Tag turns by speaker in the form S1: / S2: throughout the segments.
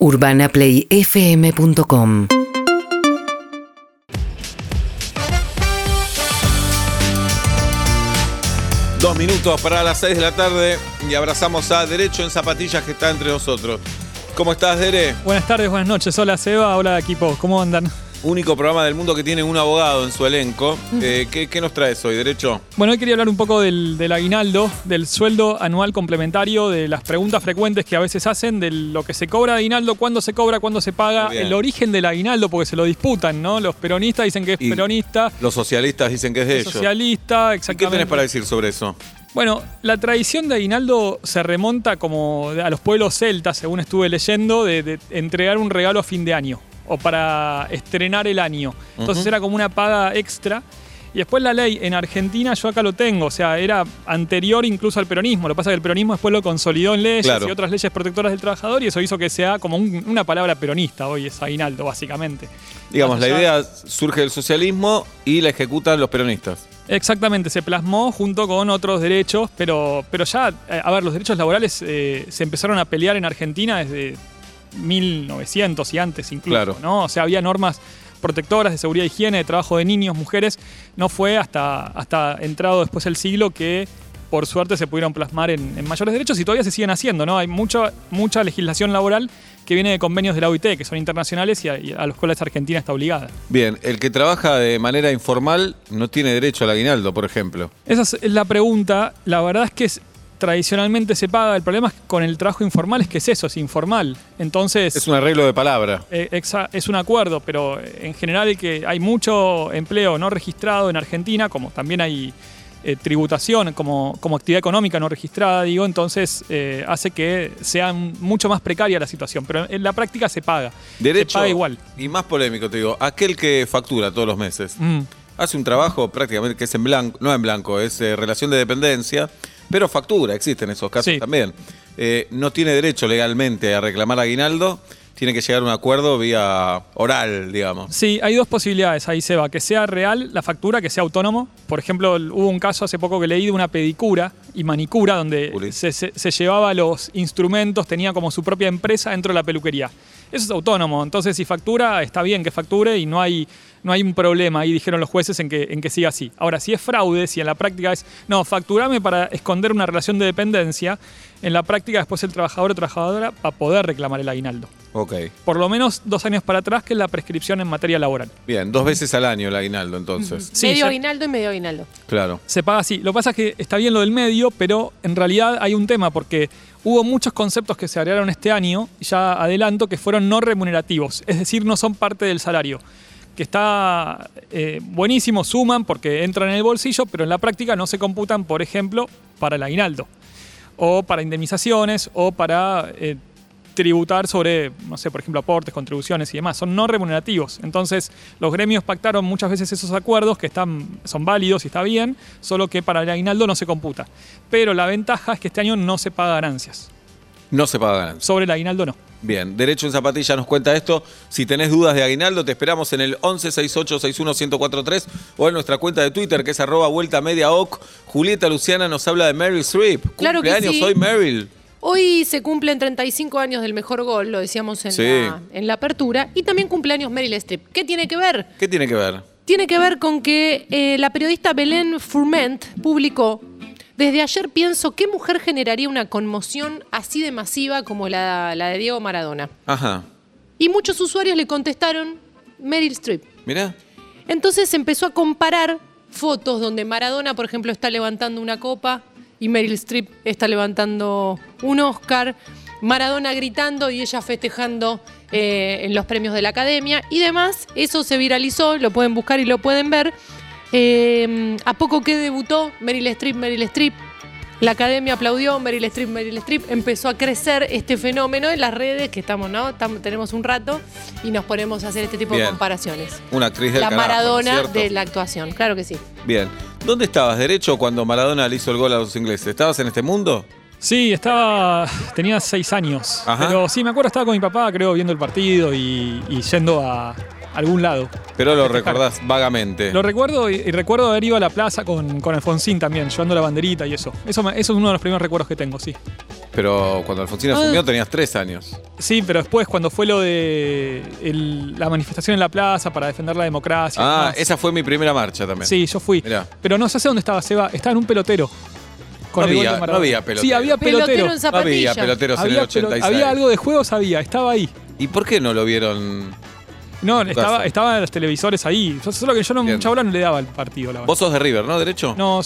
S1: UrbanaPlayFM.com
S2: Dos minutos para las seis de la tarde y abrazamos a Derecho en Zapatillas que está entre nosotros. ¿Cómo estás, Dere?
S3: Buenas tardes, buenas noches. Hola, Seba. Hola, equipo. ¿Cómo andan?
S2: Único programa del mundo que tiene un abogado en su elenco. Eh, ¿qué, qué nos traes hoy, Derecho?
S3: Bueno, hoy quería hablar un poco del, del aguinaldo, del sueldo anual complementario, de las preguntas frecuentes que a veces hacen, de lo que se cobra de aguinaldo, cuándo se cobra, cuándo se paga, el origen del aguinaldo, porque se lo disputan, ¿no? Los peronistas dicen que es
S2: Y
S3: peronista,
S2: Los socialistas dicen que es de
S3: el
S2: ellos.
S3: socialista,
S2: ¿Y
S3: exactamente.
S2: ¿Qué tenés para decir sobre eso?
S3: Bueno, la tradición de aguinaldo se remonta como a los pueblos celtas, según estuve leyendo, de, de entregar un regalo a fin de año o para estrenar el año. Entonces era como una paga extra. Y después la ley en Argentina, yo acá lo tengo, o sea, era anterior incluso al peronismo. Lo que pasa es que el peronismo después lo consolidó en leyes
S2: Claro.
S3: y otras leyes protectoras del trabajador y eso hizo que sea como un- una palabra peronista hoy, es aguinaldo, básicamente.
S2: Digamos, la idea surge del socialismo y la ejecutan los peronistas.
S3: Exactamente, se plasmó junto con otros derechos, pero, pero ya, eh, a ver, los derechos laborales eh, se empezaron a pelear en Argentina desde 1900 y antes incluso,
S2: Claro.
S3: ¿no? O sea, había normas protectoras de seguridad y higiene, de trabajo de niños, mujeres. No fue hasta, hasta entrado después el siglo que por suerte se pudieron plasmar en, en mayores derechos y todavía se siguen haciendo, ¿no? Hay mucha, mucha legislación laboral que viene de convenios de la OIT, que son internacionales y a, y a los cuales Argentina está obligada.
S2: Bien, el que trabaja de manera informal no tiene derecho al aguinaldo, por ejemplo.
S3: Esa es es la pregunta. La verdad es que es- tradicionalmente se paga. El problema es que con el trabajo informal es que es eso, es informal. Entonces,
S2: Es un arreglo de palabra.
S3: eh, es un acuerdo, pero eh, en general que hay mucho empleo no registrado en Argentina, como también hay eh, tributación como, como actividad económica no registrada, digo, entonces eh, hace que sea mucho más precaria la situación. Pero en la práctica se paga.
S2: Derecho.
S3: Se paga igual.
S2: Y más polémico, te digo, aquel que factura todos los meses.
S3: Mm.
S2: hace un trabajo prácticamente que es en blanco, no en blanco, es relación de dependencia, pero factura, existen esos casos
S3: Sí.
S2: también. Eh, no tiene derecho legalmente a reclamar aguinaldo, tiene que llegar a un acuerdo vía oral, digamos.
S3: Sí, hay dos posibilidades ahí, Seba. Que sea real la factura, que sea autónomo. Por ejemplo, hubo un caso hace poco que leí de una pedicura y manicura donde
S2: Juli.
S3: se, se- se llevaba los instrumentos, tenía como su propia empresa dentro de la peluquería. Eso es autónomo. Entonces, si factura, está bien que facture y no hay, no hay un problema. Ahí dijeron los jueces en que, en que siga así. Ahora, si es fraude, si en la práctica es, no, facturame para esconder una relación de dependencia, en la práctica después el trabajador o trabajadora va a poder reclamar el aguinaldo.
S2: Ok.
S3: Por lo menos dos años para atrás, que es la prescripción en materia laboral.
S2: Bien, dos veces al año el aguinaldo entonces.
S3: Sí,
S4: medio
S3: ya-
S4: aguinaldo y medio aguinaldo.
S2: Claro.
S3: se paga así. Lo que pasa es que está bien lo del medio, pero en realidad hay un tema porque hubo muchos conceptos que se agregaron este año, ya adelanto, que fueron no remunerativos, es decir, no son parte del salario. Que está eh, buenísimo, suman porque entran en el bolsillo, pero en la práctica no se computan, por ejemplo, para el aguinaldo, o para indemnizaciones, o para eh, tributar sobre, no sé, por ejemplo, aportes, contribuciones y demás. Son no remunerativos. Entonces, los gremios pactaron muchas veces esos acuerdos que están, son válidos y está bien, solo que para el aguinaldo no se computa. Pero la ventaja es que este año no se paga ganancias.
S2: No se paga ganancia.
S3: Sobre el aguinaldo no.
S2: Bien, Derecho en Zapatilla nos cuenta esto. Si tenés dudas de Aguinaldo, te esperamos en el 1168-61143 o en nuestra cuenta de Twitter, que es arroba vuelta media oc. Julieta Luciana nos habla de Meryl Streep.
S4: Claro que
S2: Cumpleaños
S4: sí.
S2: hoy, Meryl.
S4: Hoy se cumplen 35 años del mejor gol, lo decíamos en,
S2: Sí.
S4: la, en la apertura, y también cumpleaños Meryl Streep. ¿Qué tiene que ver?
S2: ¿Qué tiene que ver?
S4: Tiene que ver con que eh, la periodista Belén Fourment publicó, desde ayer pienso, ¿qué mujer generaría una conmoción así de masiva como la, la de Diego Maradona?
S2: Ajá.
S4: Y muchos usuarios le contestaron Meryl Streep.
S2: Mirá.
S4: Entonces empezó a comparar fotos donde Maradona, por ejemplo, está levantando una copa y Meryl Streep está levantando un Oscar, Maradona gritando y ella festejando eh, en los premios de la academia y demás. Eso se viralizó, lo pueden buscar y lo pueden ver. Eh, a poco que debutó Meryl Streep, Meryl Streep. La academia aplaudió, Meryl Streep, Meryl Streep. Empezó a crecer este fenómeno en las redes, que estamos, ¿no? Tenemos un rato y nos ponemos a hacer este tipo
S2: Bien.
S4: de comparaciones.
S2: Una actriz del
S4: La
S2: carajo, ¿no es
S4: Maradona
S2: cierto?
S4: de la actuación, claro que sí.
S2: Bien. ¿Dónde estabas, Derecho, cuando Maradona le hizo el gol a los ingleses? ¿Estabas en este mundo?
S3: Sí, estaba. tenía seis años.
S2: Ajá.
S3: Pero sí, me acuerdo, estaba con mi papá, creo, viendo el partido y, y yendo a, algún lado.
S2: Pero lo recordás vagamente.
S3: Lo recuerdo y, y recuerdo haber ido a la plaza con, con Alfonsín también, llevando la banderita y eso. Eso, eso es uno de los primeros recuerdos que tengo, sí.
S2: Pero cuando Alfonsín asumió tenías tres años.
S3: Sí, pero después cuando fue lo de el- la manifestación en la plaza para defender la democracia.
S2: Ah,
S3: demás.
S2: esa fue mi primera marcha también.
S3: Sí, yo fui.
S2: Mirá.
S3: Pero no sé dónde estaba Seba, estaba en un pelotero. Con
S2: No
S3: el
S2: había- no había pelotero.
S3: Sí, había
S4: Pelotero
S3: pelotero.
S4: en
S2: No había peloteros en el
S3: Había, pelo-
S2: 86.
S3: había algo de juegos, había, estaba ahí.
S2: ¿Y por qué no lo vieron?
S3: No, estaba, estaban los televisores ahí. Solo que yo no,
S2: Bien.
S3: mucha bola no le daba al partido, la verdad.
S2: Vos sos de River, ¿no? ¿Derecho?
S3: No,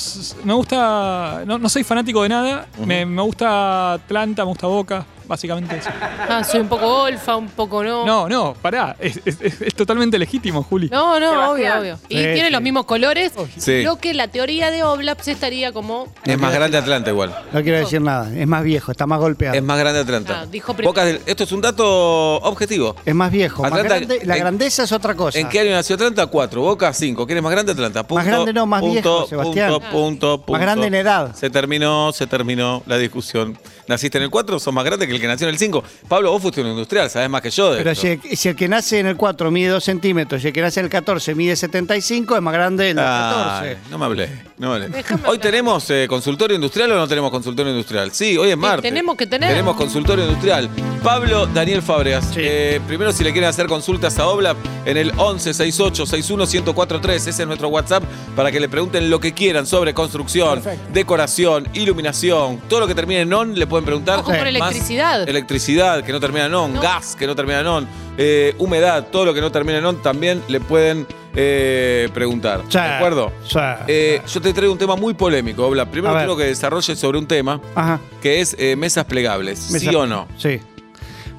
S3: me gusta. No, no soy fanático de nada. me, me gusta Atlanta, me gusta Boca, básicamente eso.
S4: Ah, soy un poco golfa, un poco no.
S3: No, no, pará. Es, es- es- es totalmente legítimo, Juli.
S4: No, no, obvio, obvio. Y
S1: Sí,
S4: tiene
S1: sí.
S4: los mismos colores.
S2: Sí.
S4: Lo que la teoría de Oblaps estaría como.
S2: Es más grande Atlanta igual.
S1: No quiero decir nada. Es más viejo, está más golpeado.
S2: Es más grande Atlanta.
S4: Ah, dijo primero.
S2: Boca del- esto es un dato objetivo.
S1: Es más viejo. más
S2: Atlanta-
S1: grande. la
S2: en-
S1: grandeza es otra cosa.
S2: ¿En qué año nació Atlanta? Cuatro. Boca, cinco. ¿Quién es más grande Atlanta? Punto,
S1: grande no, más
S2: punto,
S1: viejo, Sebastián.
S2: Punto, punto, punto.
S1: Más grande en edad.
S2: Se terminó, se terminó la discusión. ¿Naciste en el 4? ¿Sos más grande que el que nació en el 5? Pablo, vos fuiste un industrial, sabés más que yo de
S1: Pero
S2: esto.
S1: si, si el que nace en el 4 mide 2 centímetros y el que nace en el 14 mide 75, es más grande el del
S2: Ay,
S1: 14.
S2: no me hablé, no me hablé.
S4: Déjame
S2: Hoy
S4: hablar.
S2: tenemos eh, consultorio industrial o no tenemos consultorio industrial. Sí, hoy es martes.
S4: tenemos que tener.
S2: Tenemos consultorio industrial. Pablo Daniel Fábregas.
S1: Sí.
S2: eh, primero, si le quieren hacer consultas a Obla, en el 11 68 61 1043. Ese es nuestro WhatsApp para que le pregunten lo que quieran sobre construcción, decoración, iluminación. Todo lo que termine en on le pueden preguntar.
S4: Ojo con
S2: Más
S4: electricidad.
S2: Electricidad, que no termina en on.
S4: No.
S2: Gas, que no termina en on. eh, humedad, todo lo que no termina en on también le pueden eh, preguntar.
S1: Sí,
S2: ¿De acuerdo?
S1: sí.
S2: Eh, yo te traigo un tema muy polémico, Obla. Primero quiero que desarrolles sobre un tema
S1: Ajá.
S2: que es mesas plegables. ¿Sí o no?
S1: Sí.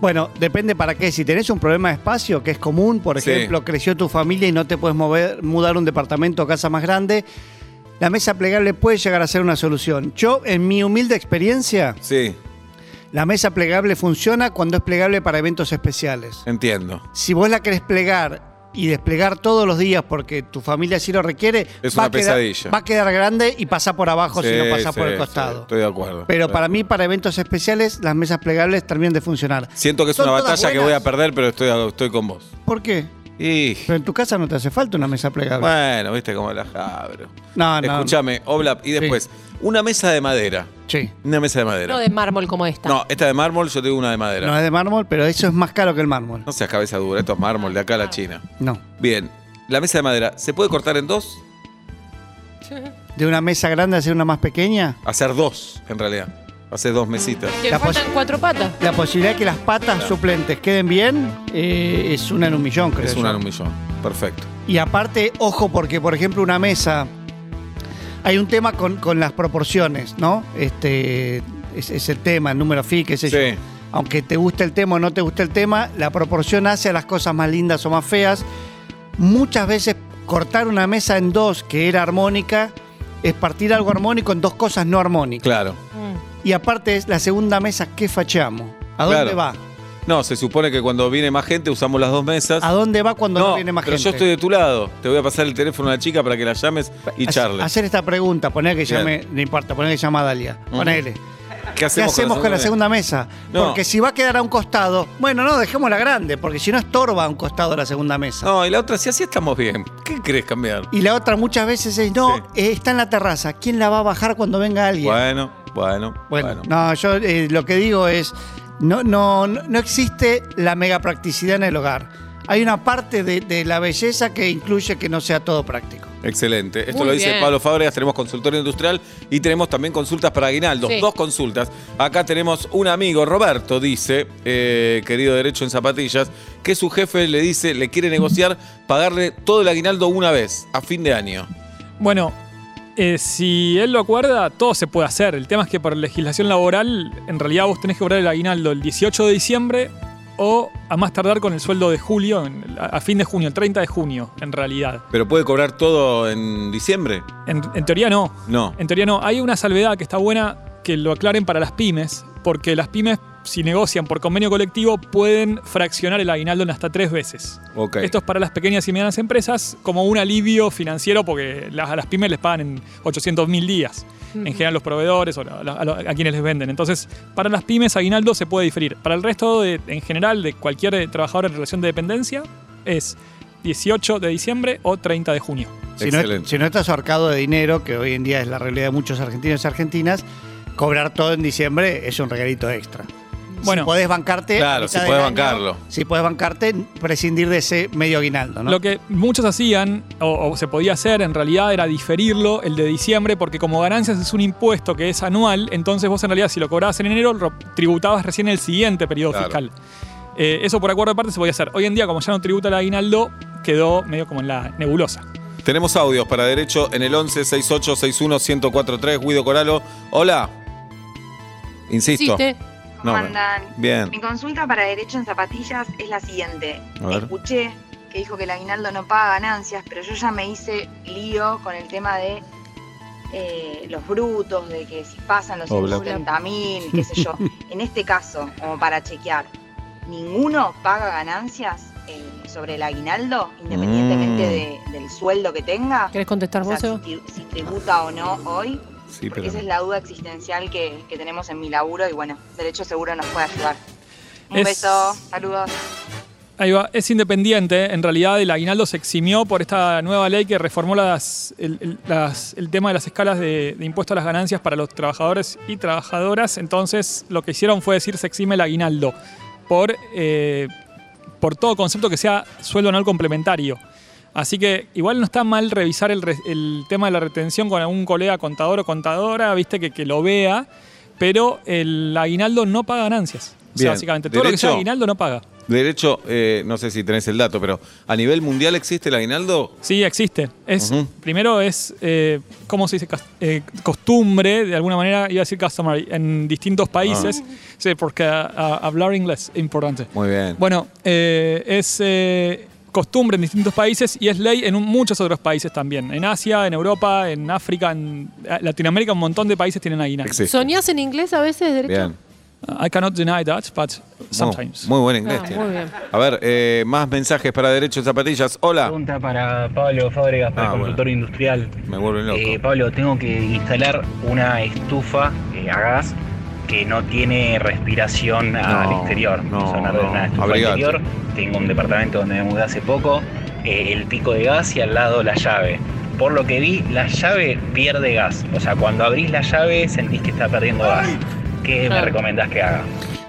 S1: Bueno, depende para qué. Si tenés un problema de espacio, que es común, por
S2: Sí.
S1: ejemplo, creció tu familia y no te puedes mover, mudar a un departamento o casa más grande, la mesa plegable puede llegar a ser una solución. Yo, en mi humilde experiencia,
S2: Sí,
S1: la mesa plegable funciona cuando es plegable para eventos especiales.
S2: entiendo.
S1: Si vos la querés plegar y desplegar todos los días porque tu familia así lo requiere,
S2: Es
S1: va,
S2: una
S1: a quedar,
S2: pesadilla.
S1: va a quedar grande y pasa por abajo si
S2: Sí,
S1: no pasa por
S2: sí,
S1: el costado.
S2: sí, estoy de acuerdo.
S1: Pero para mí, para eventos especiales, las mesas plegables terminan de funcionar.
S2: Siento que es
S1: ¿Son
S2: una batalla que voy a perder, pero estoy, estoy con vos.
S1: ¿Por qué?
S2: Y
S1: Pero en tu casa no te hace falta una mesa plegable.
S2: bueno, viste cómo la jabro.
S1: no, no.
S2: Escúchame, Oblap, y después, una mesa de madera.
S1: Sí.
S2: Una mesa de madera.
S4: No de mármol como esta.
S2: No, esta de mármol, yo tengo una de madera.
S1: No es de mármol, pero eso es más caro que el mármol.
S2: No seas cabeza dura, esto es mármol de acá a la China.
S1: No.
S2: Bien, la mesa de madera, ¿se puede cortar en dos?
S1: De una mesa grande hacer una más pequeña,
S2: Hacer dos, en realidad. Hacer dos mesitas.
S4: Que
S1: La
S4: faltan
S1: pos-
S4: cuatro patas.
S1: la posibilidad de que las patas suplentes queden bien eh, es una en un millón, creo.
S2: Es
S1: yo.
S2: una en un millón. Perfecto.
S1: Y aparte, ojo, porque por ejemplo una mesa, hay un tema con, con las proporciones, ¿no? Este es, es el tema, el número fi, qué sé
S2: Sí.
S1: yo. Aunque te guste el tema o no te guste el tema, la proporción hace a las cosas más lindas o más feas. Muchas veces cortar una mesa en dos que era armónica es partir algo armónico en dos cosas no armónicas.
S2: Claro.
S4: Mm.
S1: Y aparte es la segunda mesa, ¿qué fachamos? ¿A dónde
S2: Claro.
S1: va?
S2: No, se supone que cuando viene más gente usamos las dos mesas.
S1: ¿A dónde va cuando no, viene más
S2: pero
S1: gente?
S2: yo estoy de tu lado. Te voy a pasar el teléfono a la chica para que la llames y charles.
S1: Hacer esta pregunta, poner que
S2: Bien.
S1: llame, no importa, poner que llama a Dalia. Ponele.
S2: ¿Qué
S1: ¿Qué hacemos con la segunda mesa?
S2: No.
S1: Porque si va a quedar a un costado, bueno, no, dejémosla grande, porque si no estorba a un costado la segunda mesa.
S2: No, y la otra, si así estamos bien. ¿Qué querés cambiar?
S1: Y la otra muchas veces es, no,
S2: Sí.
S1: eh, está en la terraza, ¿quién la va a bajar cuando venga alguien?
S2: Bueno, bueno,
S1: Bueno,
S2: bueno.
S1: no, yo eh, lo que digo es, no, no, no existe la mega practicidad en el hogar. Hay una parte de, de la belleza que incluye que no sea todo práctico.
S2: Excelente. Esto
S4: Muy
S2: lo dice
S4: bien.
S2: Pablo Fábregas. Tenemos consultorio industrial y tenemos también consultas para aguinaldos.
S4: Sí.
S2: Dos consultas. Acá tenemos un amigo, Roberto, dice, eh, querido Derecho en Zapatillas, que su jefe le dice, le quiere negociar pagarle todo el aguinaldo una vez, a fin de año.
S3: Bueno, eh, si él lo acuerda, todo se puede hacer. El tema es que por legislación laboral, en realidad vos tenés que cobrar el aguinaldo el 18 de diciembre o a más tardar con el sueldo de julio, a fin de junio, el 30 de junio, en realidad.
S2: ¿Pero puede cobrar todo en diciembre?
S3: En, en teoría no.
S2: No.
S3: En teoría no. Hay una salvedad que está buena que lo aclaren para las pymes, porque las pymes, si negocian por convenio colectivo, pueden fraccionar el aguinaldo en hasta tres veces. Esto es para las pequeñas y medianas empresas como un alivio financiero porque las- a las pymes les pagan en 800 mil días. En general los proveedores o a, quienes les venden. Entonces, para las pymes aguinaldo se puede diferir. Para el resto, de- en general, de cualquier eh, trabajador en relación de dependencia, es 18 de diciembre o 30 de junio.
S1: Si no, si no estás ahorcado de dinero, que hoy en día es la realidad de muchos argentinos y argentinas, cobrar todo en diciembre es un regalito extra.
S3: Bueno.
S1: si podés bancarte.
S2: Claro, si podés
S1: año,
S2: bancarlo.
S1: Si podés bancarte, prescindir de ese medio aguinaldo, ¿no?
S3: Lo que muchos hacían, o, o se podía hacer en realidad, era diferirlo el de diciembre, porque como ganancias es un impuesto que es anual, entonces vos en realidad si lo cobrabas en enero, lo tributabas recién el siguiente periodo
S2: Claro.
S3: fiscal. Eh, eso por acuerdo de parte se podía hacer. Hoy en día, como ya no tributa el aguinaldo, quedó medio como en la nebulosa.
S2: Tenemos audios para derecho en el 11 68 61 1043. Guido Coralo. Hola. Insisto.
S4: Existe.
S5: ¿Cómo
S2: No,
S5: andan?
S2: bien.
S5: Mi consulta para derecho en zapatillas es la siguiente.
S2: A ver.
S5: Escuché que dijo que el aguinaldo no paga ganancias, pero yo ya me hice lío con el tema de eh, los brutos, de que si pasan los
S2: Hola.
S5: 170 mil, qué sé yo. en este caso, como para chequear, ¿ninguno paga ganancias eh, sobre el aguinaldo, independientemente
S2: Mm.
S5: de- del sueldo que tenga?
S4: ¿Querés contestar
S5: O sea,
S4: vos, Seba?
S5: si, si tributa o no hoy.
S2: Sí,
S5: Porque
S2: pero.
S5: esa es la duda existencial que, que tenemos en mi laburo y bueno, Derecho Seguro nos puede ayudar. Un
S3: Es-
S5: beso, saludos.
S3: Ahí va, es independiente. En realidad, el aguinaldo se eximió por esta nueva ley que reformó las- el, el- las- el tema de las escalas de, de impuesto a las ganancias para los trabajadores y trabajadoras. Entonces, lo que hicieron fue decir se exime el aguinaldo por, eh, por todo concepto que sea sueldo anual complementario. Así que igual no está mal revisar el, tema de la retención con algún colega contador o contadora, viste, que, que lo vea, pero el aguinaldo no paga ganancias. O sea, básicamente, todo lo que sea aguinaldo no paga.
S2: Derecho, eh, no sé si tenés el dato, pero ¿a nivel mundial existe el aguinaldo?
S3: Sí, existe. Es. Primero es, eh, ¿cómo se dice? Eh, costumbre, de alguna manera, iba a decir customary, en distintos países. Sí, porque ah, hablar inglés es importante.
S2: Muy bien.
S3: Bueno, es eh, costumbre en distintos países y es ley en un- muchos otros países también. En Asia, en Europa, en África, en eh, Latinoamérica, un montón de países tienen aguinaldo.
S2: Existe.
S4: ¿Soñás en inglés a veces, derecho?
S2: Bien.
S3: I cannot deny that, but sometimes.
S2: Muy, muy buen inglés.
S4: Ah, muy bien.
S2: A ver, eh, más mensajes para Derecho en Zapatillas. Hola.
S6: Pregunta para Pablo Fábregas, para
S2: Ah,
S6: el consultor industrial.
S2: Me vuelven loco.
S6: Eh, Pablo, tengo que instalar una estufa eh, a gas que no tiene respiración al exterior.
S2: no,
S6: Sonar de
S2: no.
S6: una estufa
S2: Abrigate.
S6: interior. Tengo un departamento donde me mudé hace poco. eh, el pico de gas y al lado la llave. Por lo que vi, la llave pierde gas. O sea, cuando abrís la llave sentís que está perdiendo gas. ¿Qué me recomendás que haga?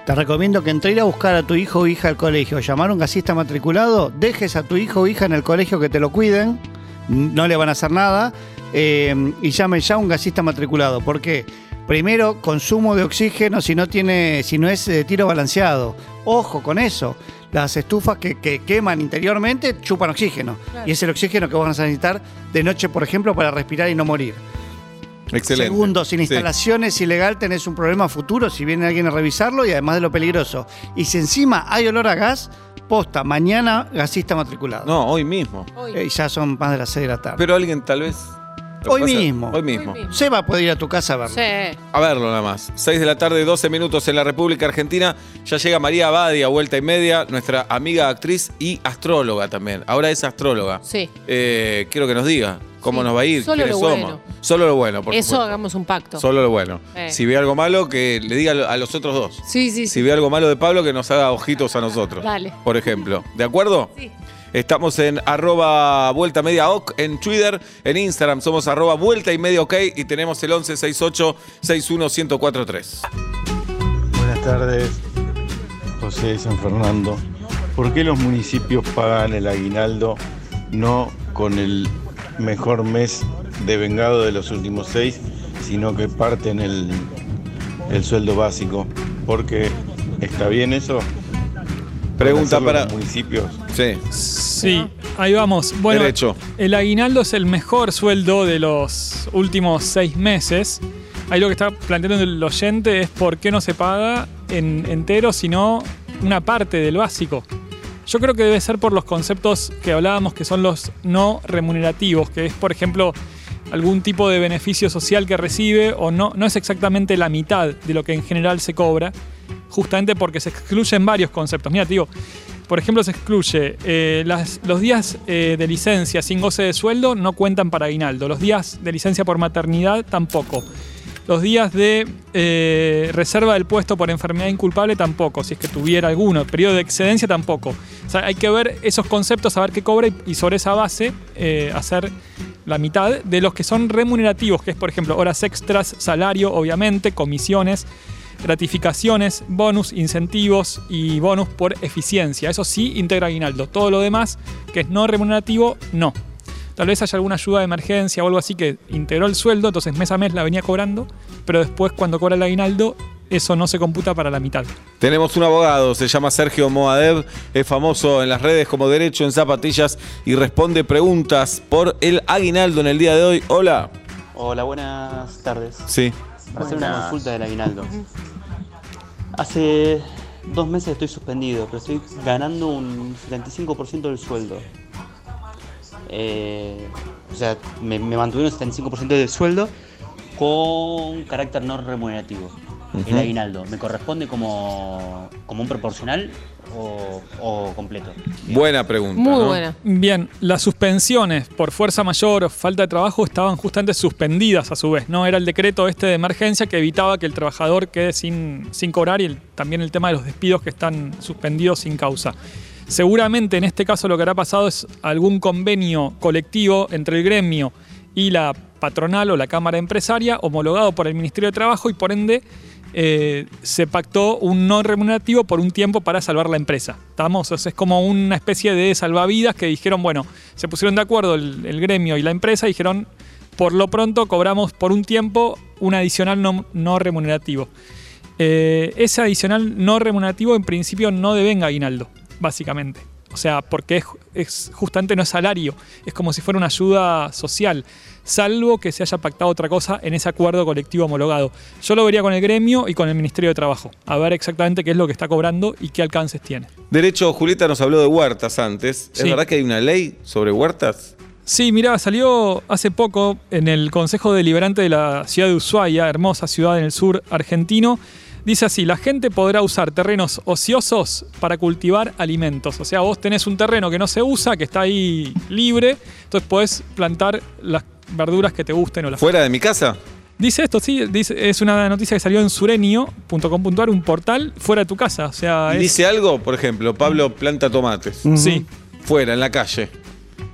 S1: Te recomiendo que entre ir a buscar a tu hijo o hija al colegio, llamar a un gasista matriculado, dejes a tu hijo o hija en el colegio que te lo cuiden, no le van a hacer nada, eh, y llamen ya a un gasista matriculado. ¿Por qué? Primero, consumo de oxígeno si no tiene, si no es de tiro balanceado. Ojo con eso. Las estufas que, que queman interiormente chupan oxígeno.
S4: Claro.
S1: Y es el oxígeno que vos vas a necesitar de noche, por ejemplo, para respirar y no morir.
S2: Excelente.
S1: Segundo, sin
S2: Sí.
S1: instalaciones ilegal tenés un problema futuro si viene alguien a revisarlo y además de lo peligroso. Y si encima hay olor a gas, posta, mañana gasista matriculado.
S2: No, hoy mismo.
S4: Hoy.
S1: Eh, ya son más de las 6 de la tarde.
S2: Pero alguien tal vez.
S1: Hoy mismo.
S2: Hoy mismo.
S4: Hoy mismo.
S1: Seba puede ir a tu casa a verlo.
S4: Sí.
S2: A verlo nada más. 6 de la tarde, 12 minutos en la República Argentina. Ya llega María Abadi a vuelta y media, nuestra amiga actriz y astróloga también. Ahora es astróloga.
S4: Sí.
S2: Eh, quiero que nos diga cómo
S4: Sí,
S2: nos va a ir,
S4: solo
S2: quiénes
S4: lo
S2: somos.
S4: bueno.
S2: Solo lo bueno, por
S4: Eso
S2: supuesto.
S4: hagamos un pacto.
S2: Solo lo bueno.
S4: Eh.
S2: Si ve algo malo, que le diga a los otros dos.
S4: Sí, sí,
S2: Si
S4: sí.
S2: ve algo malo de Pablo, que nos haga ojitos a nosotros.
S4: Dale.
S2: Por ejemplo. ¿De acuerdo?
S4: Sí.
S2: Estamos en arroba vuelta media ok en Twitter, en Instagram somos arroba vuelta y media ok y tenemos el 1168 61143.
S7: Buenas tardes, José de San Fernando. ¿Por qué los municipios pagan el aguinaldo no con el mejor mes de vengado de los últimos seis, sino que parten el, el sueldo básico? Porque está bien eso.
S2: Pregunta para.
S7: los municipios.
S2: Sí,
S3: Sí, ahí vamos. Bueno,
S2: derecho.
S3: el aguinaldo es el mejor sueldo de los últimos seis meses. Ahí lo que está planteando el oyente es por qué no se paga en entero, sino una parte del básico. Yo creo que debe ser por los conceptos que hablábamos, que son los no remunerativos, que es, por ejemplo, algún tipo de beneficio social que recibe o no, no es exactamente la mitad de lo que en general se cobra, justamente porque se excluyen varios conceptos. Mira, digo, por ejemplo, se excluye eh, los días eh, de licencia sin goce de sueldo no cuentan para aguinaldo, los días de licencia por maternidad tampoco. Los días de eh, reserva del puesto por enfermedad inculpable tampoco, si es que tuviera alguno. Periodo de excedencia tampoco. Hay que ver esos conceptos, saber qué cobra y, sobre esa base hacer la mitad de los que son remunerativos, que es, por ejemplo, horas extras, salario, obviamente, comisiones, gratificaciones, bonus, incentivos y bonus por eficiencia. Eso sí integra aguinaldo. Todo lo demás, que es no remunerativo, no. Tal vez haya alguna ayuda de emergencia o algo así que integró el sueldo, entonces mes a mes la venía cobrando, pero después cuando cobra el aguinaldo, eso no se computa para la mitad.
S2: Tenemos un abogado, se llama Sergio Moadev, es famoso en las redes como Derecho en Zapatillas y responde preguntas por el aguinaldo en el día de hoy. Hola.
S8: Hola, buenas tardes.
S2: Sí.
S8: Para hacer una consulta del aguinaldo. Hace dos meses estoy suspendido, pero estoy ganando un 75% del sueldo. Eh, o sea, me, me mantuvieron un 75% del sueldo con carácter no remunerativo. El aguinaldo, ¿me corresponde como, como un proporcional o, o completo?
S2: Buena pregunta.
S4: Muy
S2: ¿no?
S4: buena.
S3: Bien, las suspensiones por fuerza mayor o falta de trabajo estaban justamente suspendidas a su vez. No era el decreto este de emergencia que evitaba que el trabajador quede sin, sin cobrar y el- también el tema de los despidos que están suspendidos sin causa. Seguramente en este caso lo que habrá pasado es algún convenio colectivo entre el gremio y la patronal o la cámara empresaria homologado por el Ministerio de Trabajo y por ende eh, se pactó un no remunerativo por un tiempo para salvar la empresa. ¿Estamos? Es como una especie de salvavidas que dijeron, bueno, se pusieron de acuerdo el, gremio y la empresa y dijeron, por lo pronto cobramos por un tiempo un adicional no, no remunerativo. Eh, ese adicional no remunerativo en principio no devenga aguinaldo, básicamente. O sea, porque es, es justamente no es salario, es como si fuera una ayuda social, salvo que se haya pactado otra cosa en ese acuerdo colectivo homologado. Yo lo vería con el gremio y con el Ministerio de Trabajo, a ver exactamente qué es lo que está cobrando y qué alcances tiene.
S2: Derecho, Julieta nos habló de huertas antes. ¿Es
S3: Sí.
S2: verdad que hay una ley sobre huertas?
S3: Sí, mira, salió hace poco en el Consejo Deliberante de la ciudad de Ushuaia, hermosa ciudad en el sur argentino. Dice así, la gente podrá usar terrenos ociosos para cultivar alimentos. O sea, vos tenés un terreno que no se usa, que está ahí libre, entonces podés plantar las verduras que te gusten o las
S2: ¿Fuera de mi casa?
S3: Dice esto, sí, dice, es una noticia que salió en sureño.com.ar, un portal fuera de tu casa. O sea, es-
S2: dice algo, por ejemplo, Pablo planta tomates.
S3: Sí.
S2: Fuera, en la calle.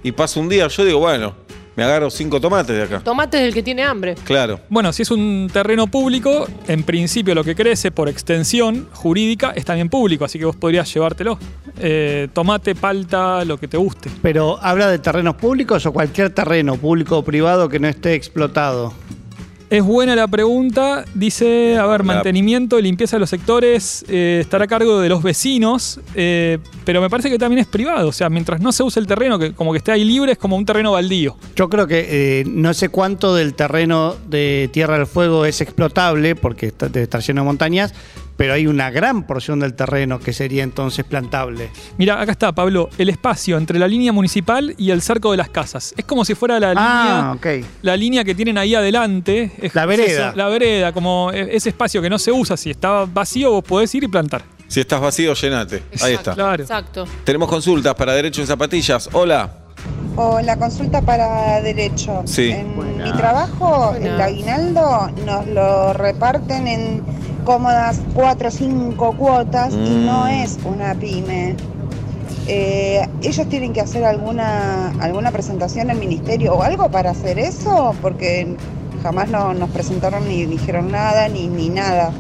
S2: Y pasa un día, yo digo, bueno, me agarro cinco tomates de acá.
S4: Tomate es el que tiene hambre.
S2: Claro.
S3: Bueno, si es un terreno público, en principio lo que crece por extensión jurídica es también público, así que vos podrías llevártelo. Eh, tomate, palta, lo que te guste.
S1: Pero habla de terrenos públicos o cualquier terreno, público o privado, que no esté explotado.
S3: Es buena la pregunta. Dice, a ver, mantenimiento y limpieza de los sectores eh, estará a cargo de los vecinos, eh, pero me parece que también es privado. O sea, mientras no se use el terreno, que como que esté ahí libre, es como un terreno baldío.
S1: Yo creo que eh, no sé cuánto del terreno de Tierra del Fuego es explotable, porque está, debe estar lleno de montañas, pero hay una gran porción del terreno que sería entonces plantable.
S3: Mira, acá está, Pablo, el espacio entre la línea municipal y el cerco de las casas. Es como si fuera la
S1: Ah,
S3: línea.
S1: ok.
S3: La línea que tienen ahí adelante. es-
S1: La vereda.
S3: es la vereda, como e- ese espacio que no se usa. Si está vacío, vos podés ir y plantar.
S2: Si estás vacío, llenate. Ahí está.
S3: Claro.
S4: Exacto.
S2: Tenemos consultas para Derecho en Zapatillas. Hola.
S9: O la consulta para derecho.
S2: Sí.
S9: En mi trabajo, el aguinaldo nos lo reparten en cómodas cuatro o cinco cuotas y
S2: Mm.
S9: no es una pyme. Eh, ¿Ellos tienen que hacer alguna, alguna presentación al ministerio o algo para hacer eso? Porque jamás no, nos presentaron ni dijeron nada ni, ni nada.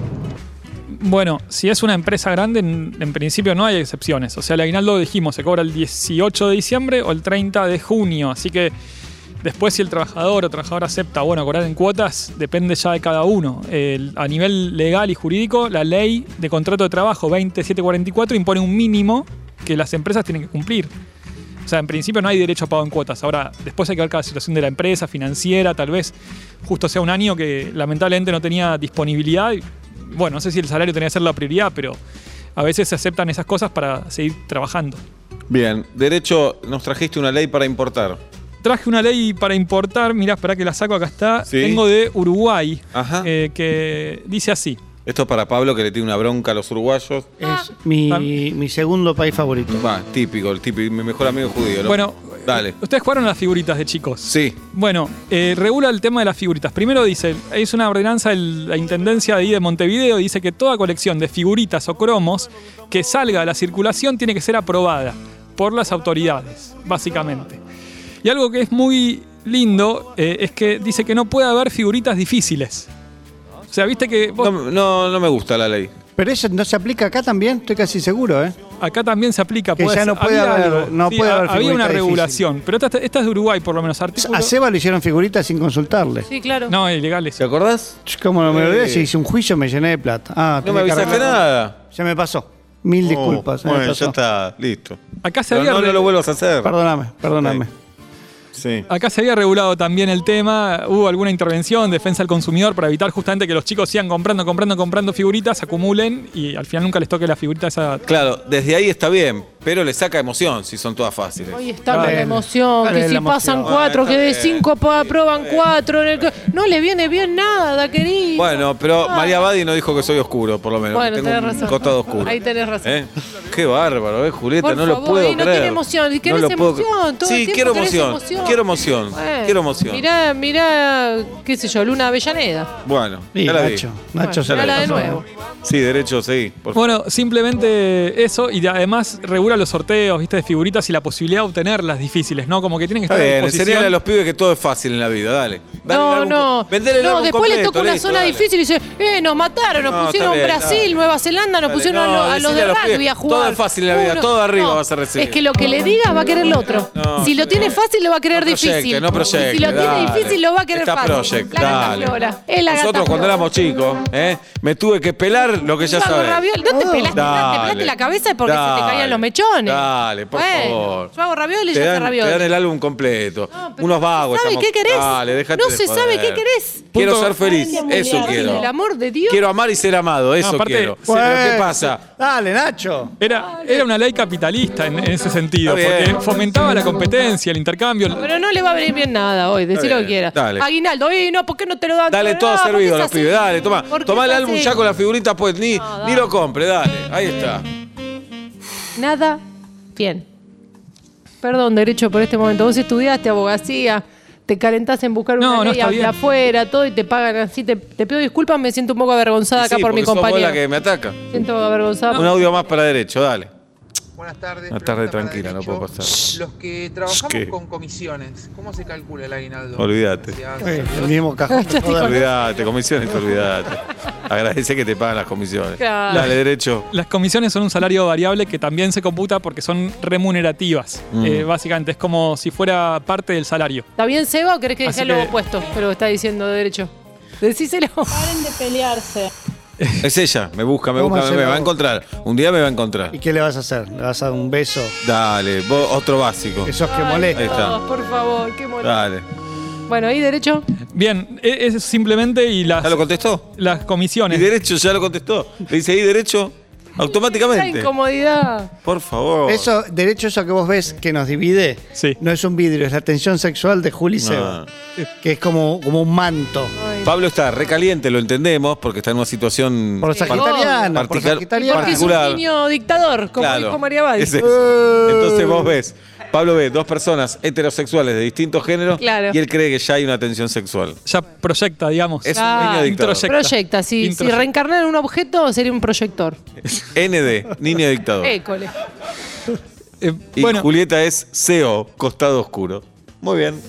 S3: Bueno, si es una empresa grande, en, en principio no hay excepciones. O sea, el aguinaldo dijimos, se cobra el 18 de diciembre o el 30 de junio. Así que después si el trabajador o trabajadora acepta, bueno, cobrar en cuotas, depende ya de cada uno. A nivel legal y jurídico, la ley de contrato de trabajo 2744 impone un mínimo que las empresas tienen que cumplir. O sea, en principio no hay derecho a pago en cuotas. Ahora, después hay que ver cada situación de la empresa, financiera, tal vez justo sea un año que lamentablemente no tenía disponibilidad. Bueno, no sé si el salario tenía que ser la prioridad, pero a veces se aceptan esas cosas para seguir trabajando.
S2: Bien. Derecho, nos trajiste una ley para importar.
S3: Traje una ley para importar, mirá, espera que la saco, acá está.
S2: Sí.
S3: Tengo de Uruguay,
S2: Ajá.
S3: eh, que dice así.
S2: Esto es para Pablo que le tiene una bronca a los uruguayos.
S1: Es mi,
S3: Ah.
S1: mi segundo país favorito.
S2: Va, típico, el típico, mi mejor amigo judío. ¿no?
S3: Bueno,
S2: Dale.
S3: Ustedes jugaron a las figuritas de chicos.
S2: Sí.
S3: Bueno, eh, regula el tema de las figuritas. Primero dice, es una ordenanza de la Intendencia de ahí de Montevideo, dice que toda colección de figuritas o cromos que salga a la circulación tiene que ser aprobada por las autoridades, básicamente. Y algo que es muy lindo eh, es que dice que no puede haber figuritas difíciles. O sea, viste que vos-
S2: No, no, no me gusta la ley.
S1: Pero eso no se aplica acá también, estoy casi seguro, ¿eh?
S3: acá también se aplica.
S1: Que ya no puede
S3: había
S1: haber-
S3: algo.
S1: no puede haber
S3: Había una regulación, pero esta, esta es de Uruguay, por lo menos. Artículo,
S1: A Seba le hicieron figuritas sin consultarle.
S4: Sí, claro.
S3: no, ilegales.
S2: ¿Te acordás?
S1: ¿Cómo no me lo
S2: Eh.
S1: Si hice un juicio me llené de plata. Ah,
S2: No me
S1: tenía que
S2: avisaste
S1: arreglar.
S2: nada.
S1: Se me pasó. Mil disculpas. se me
S2: Oh, Bueno,
S1: pasó.
S2: ya está, listo.
S3: Acá se
S2: Pero
S3: había
S2: no, no
S3: re-
S2: lo vuelvas a hacer.
S1: Perdóname, perdóname.
S2: Sí.
S3: Acá se había regulado también el tema, hubo alguna intervención, defensa del consumidor para evitar justamente que los chicos sigan comprando, comprando, comprando figuritas, acumulen y al final nunca les toque la figurita esa.
S2: Claro, desde ahí está bien, pero le saca emoción si son todas fáciles.
S4: Hoy está
S1: Dale.
S4: la emoción, que si pasan
S1: emoción.
S4: cuatro, que
S2: Bueno,
S4: de cinco aprueban cuatro. en el co- No le viene bien nada, querido.
S2: Bueno, pero
S4: Ah.
S2: María Badi no dijo que soy oscuro, por lo menos.
S4: Bueno,
S2: Tengo
S4: tenés
S2: un
S4: razón.
S2: costado oscuro.
S4: Ahí tenés razón.
S2: ¿Eh? Qué bárbaro, ¿eh, Julieta?
S4: Por
S2: no lo puedo
S4: no
S2: creer.
S4: tiene emoción, y querés
S2: lo puedo-
S4: emoción, todo
S2: Sí, quiero emoción,
S4: emoción.
S2: quiero emoción,
S4: Bueno,
S2: quiero emoción.
S4: Mirá, mirá, qué sé yo, Luna Avellaneda.
S2: Bueno,
S1: Sí,
S2: ya la vi.
S1: Nacho. Nacho se
S4: Mirá
S1: la
S4: la de nuevo.
S2: Sí, derecho, sí. por-
S3: Bueno, simplemente eso y de- además regula los sorteos, viste, de figuritas y la posibilidad de obtenerlas difíciles, ¿no? Como que tienen que
S2: Está
S3: estar a
S2: bien, enseñale a los pibes que todo es fácil en la vida, dale. Dale
S4: No, no. no, después le toca una
S2: listo,
S4: zona
S2: dale.
S4: difícil y dice, eh, nos mataron, nos
S2: No,
S4: pusieron
S2: está bien,
S4: Brasil. Nueva Zelanda, nos
S2: Dale,
S4: pusieron
S2: no,
S4: a, lo- a los de
S2: a los
S4: rugby
S2: pibes,
S4: a jugar.
S2: todo es fácil en la vida, todo arriba vas a recibir.
S4: Es que lo que le digas va a querer el otro.
S2: No,
S4: si lo tiene fácil, lo va a querer difícil.
S2: no proyecte,
S4: si lo tiene difícil, lo va a querer
S2: Está
S4: fácil.
S2: Nosotros cuando éramos chicos, ¿eh? me tuve que pelar lo que ya sabes.
S4: No te pelaste, te pelaste la cabeza porque se te caían los mechones.
S2: Dale, por
S4: Bueno,
S2: favor.
S4: Yo hago ravioli
S2: Te
S4: yo hago
S2: dan, te dan el álbum completo.
S4: No,
S2: Unos vagos.
S4: sabe
S2: estamos-
S4: qué querés.
S2: Dale, déjate
S4: No
S2: de
S4: se sabe qué querés.
S2: Quiero
S3: Punto.
S2: ser feliz, eso quiero.
S4: el amor de Dios.
S2: Quiero amar y ser amado, eso
S3: aparte,
S2: quiero. ¿qué pasa?
S1: Dale, Nacho.
S3: Era, era una ley capitalista en, en ese sentido, porque fomentaba la competencia, el intercambio.
S4: Pero no le va a venir bien nada hoy, decir lo que
S2: dale.
S4: Aguinaldo, y no, ¿por qué no te lo dan?
S2: Dale todo
S4: No, ¿por qué
S2: servido a los pibes, dale, toma.
S4: ¿Por qué
S2: Toma el álbum ya con las figuritas, pues ni, lo compre, dale. Ahí está.
S4: Nada bien. Perdón, derecho por este momento. Vos estudiaste abogacía, te calentás en buscar una
S3: No,
S4: ley afuera, todo y te pagan así. Te, te pido disculpas, me siento un poco avergonzada acá
S2: sí,
S4: por mi
S2: porque sos vos
S4: compañero.
S2: la que me ataca.
S4: Siento avergonzada.
S2: Un audio más para derecho, dale.
S10: Buenas tardes.
S2: Una tarde
S10: pregunta para
S2: tranquila, no puedo pasar.
S10: Los que trabajamos
S2: ¿Qué?
S10: con comisiones, ¿cómo se calcula el aguinaldo?
S2: Olvídate.
S1: El mismo cajón.
S2: Olvídate, comisiones, olvídate. Agradece que te pagan las comisiones.
S4: Claro.
S2: Dale, derecho.
S3: Las comisiones son un salario variable que también se computa porque son remunerativas.
S2: Mm.
S3: Eh, básicamente, es como si fuera parte del salario.
S4: ¿Está bien, Seba, o querés que deje lo
S3: que-
S4: opuesto? Pero está diciendo derecho. Decíselo.
S11: Paren de pelearse.
S2: Es ella, me busca, me
S1: ¿Cómo
S2: busca, me, va a encontrar. Un día me va a encontrar.
S1: ¿Y qué le vas a hacer? ¿Le vas a dar un beso?
S2: Dale, vos, otro básico.
S1: Esos que
S4: Ay,
S1: molestan.
S2: Ahí está.
S4: Por favor, qué molesto.
S2: Dale.
S4: Bueno, ahí derecho.
S3: Bien, e- es simplemente y las,
S2: ¿Ya lo contestó?
S3: las
S2: Y
S3: comisiones.
S2: derecho ya lo contestó. Le dice ahí derecho
S4: La
S2: automáticamente.
S4: incomodidad.
S2: Por favor.
S1: Eso, derecho, eso que vos ves que nos divide,
S3: Sí.
S1: no es un vidrio, es la tensión sexual de Juli y Seba. Que es como, como un manto.
S2: Pablo está recaliente, lo entendemos, porque está en una situación
S1: Por los sagitarianos, por los
S2: particular-
S1: sagitarianos.
S4: Porque es un
S2: particular.
S4: niño dictador, como
S2: Claro.
S4: dijo María Badi.
S2: Es eso. Entonces vos ves, Pablo ve dos personas heterosexuales de distintos géneros
S4: Claro.
S2: y él cree que ya hay una tensión sexual.
S3: Ya proyecta, digamos.
S2: Es un
S4: Ah,
S2: niño dictador.
S4: Proyecta, si, si reencarnar en un objeto sería un proyector.
S2: ND, niño dictador.
S4: École.
S3: Eh,
S2: Y
S3: bueno,
S2: Julieta es CO, costado oscuro. Muy bien.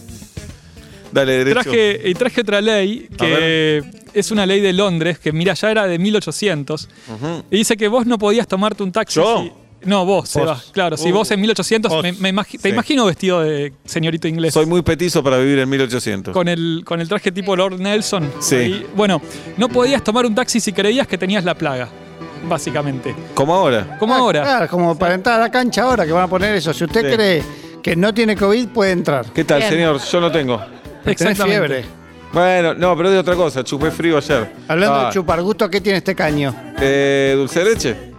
S2: Dale, derecho.
S3: traje, y traje otra ley que es una ley de Londres que, mira, ya era de 1800.
S2: Ujú.
S3: Y dice que vos no podías tomarte un taxi.
S2: ¿Yo?
S3: No, vos, Seba. Claro, si
S2: Uh.
S3: vos en 1800,
S1: Vos.
S3: me, me imagi- te
S2: Sí.
S3: imagino vestido de señorito inglés.
S2: Soy muy petizo para vivir en 1800.
S3: con el, con el traje tipo Lord Nelson.
S2: Sí.
S3: Ahí. Bueno, no podías tomar un taxi si creías que tenías la plaga, básicamente.
S2: Como ahora.
S3: Como
S1: Ah,
S3: ahora.
S1: Claro, como para entrar a la cancha ahora que van a poner eso. Si usted
S2: Sí.
S1: cree que no tiene COVID, puede entrar.
S2: ¿Qué tal,
S4: Bien.
S2: señor? Yo no tengo.
S3: Exactamente.
S1: fiebre.
S2: Bueno, no, pero de otra cosa. Chupé frío ayer.
S1: Hablando
S2: Ah,
S1: de chupar gusto, ¿qué tiene este caño?
S2: eh, ¿Dulce de leche?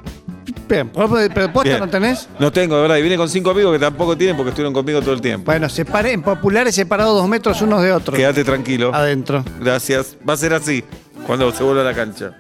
S1: Bien, ¿vos- ¿pero posta
S2: Bien.
S1: no tenés?
S2: No tengo, de verdad. Y vine con cinco amigos que tampoco tienen porque estuvieron conmigo todo el tiempo.
S1: Bueno, separe, en populares separados dos metros unos de otros.
S2: Quédate tranquilo.
S1: Adentro.
S2: Gracias. Va a ser así cuando se vuelva a la cancha.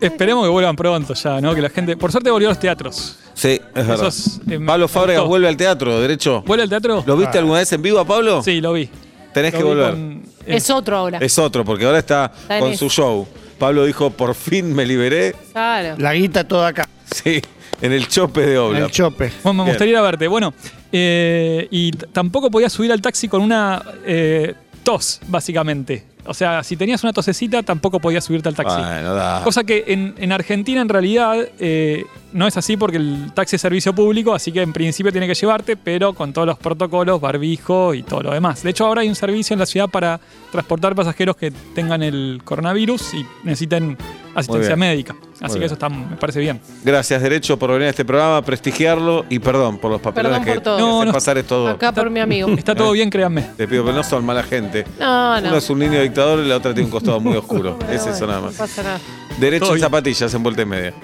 S3: Esperemos que vuelvan pronto ya, ¿no? Que la gente. Por suerte volvió a los teatros.
S2: Sí, es verdad.
S3: eh,
S2: Pablo Fábregas
S3: gustó.
S2: vuelve al teatro, derecho.
S3: ¿Vuelve al teatro?
S2: ¿Lo viste alguna vez en vivo a Pablo?
S3: Sí, lo vi.
S2: Tenés
S3: Lo
S2: que
S3: vi
S2: volver.
S3: con- eh,
S4: Es otro ahora.
S2: Es otro, porque ahora está, con
S4: eso.
S2: su show. Pablo dijo, por fin me liberé.
S4: Claro.
S1: La guita toda acá.
S2: Sí, en el chope de obra.
S1: El chope.
S3: Bueno, me gustaría ir a verte. Bueno, eh, y tampoco podías subir al taxi con una eh, tos, básicamente. O sea, si tenías una tosecita, tampoco podías subirte al taxi.
S2: Bueno, da.
S3: Cosa que en, en Argentina en realidad eh, no es así porque el taxi es servicio público, así que en principio tiene que llevarte, pero con todos los protocolos, barbijo y todo lo demás. De hecho, ahora hay un servicio en la ciudad para transportar pasajeros que tengan el coronavirus y necesiten asistencia médica. Así que eso está, me parece bien.
S2: Gracias, Derecho, por venir a este programa, prestigiarlo y perdón por los papelones
S4: Perdón
S2: que
S4: por todo.
S2: que
S3: No,
S2: hacen
S3: no.
S2: pasar estos dos.
S4: Acá por mi amigo.
S3: Está todo bien, créanme.
S2: Te pido, pero no son mala gente.
S4: No, no.
S2: Uno es un niño dictador y la otra tiene un costado muy oscuro.
S4: Pero
S2: es eso
S4: bueno,
S2: nada
S4: No
S2: más.
S4: pasa nada.
S2: Derecho en zapatillas, en vuelta y media.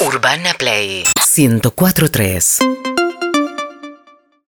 S12: Urbana Play 1043.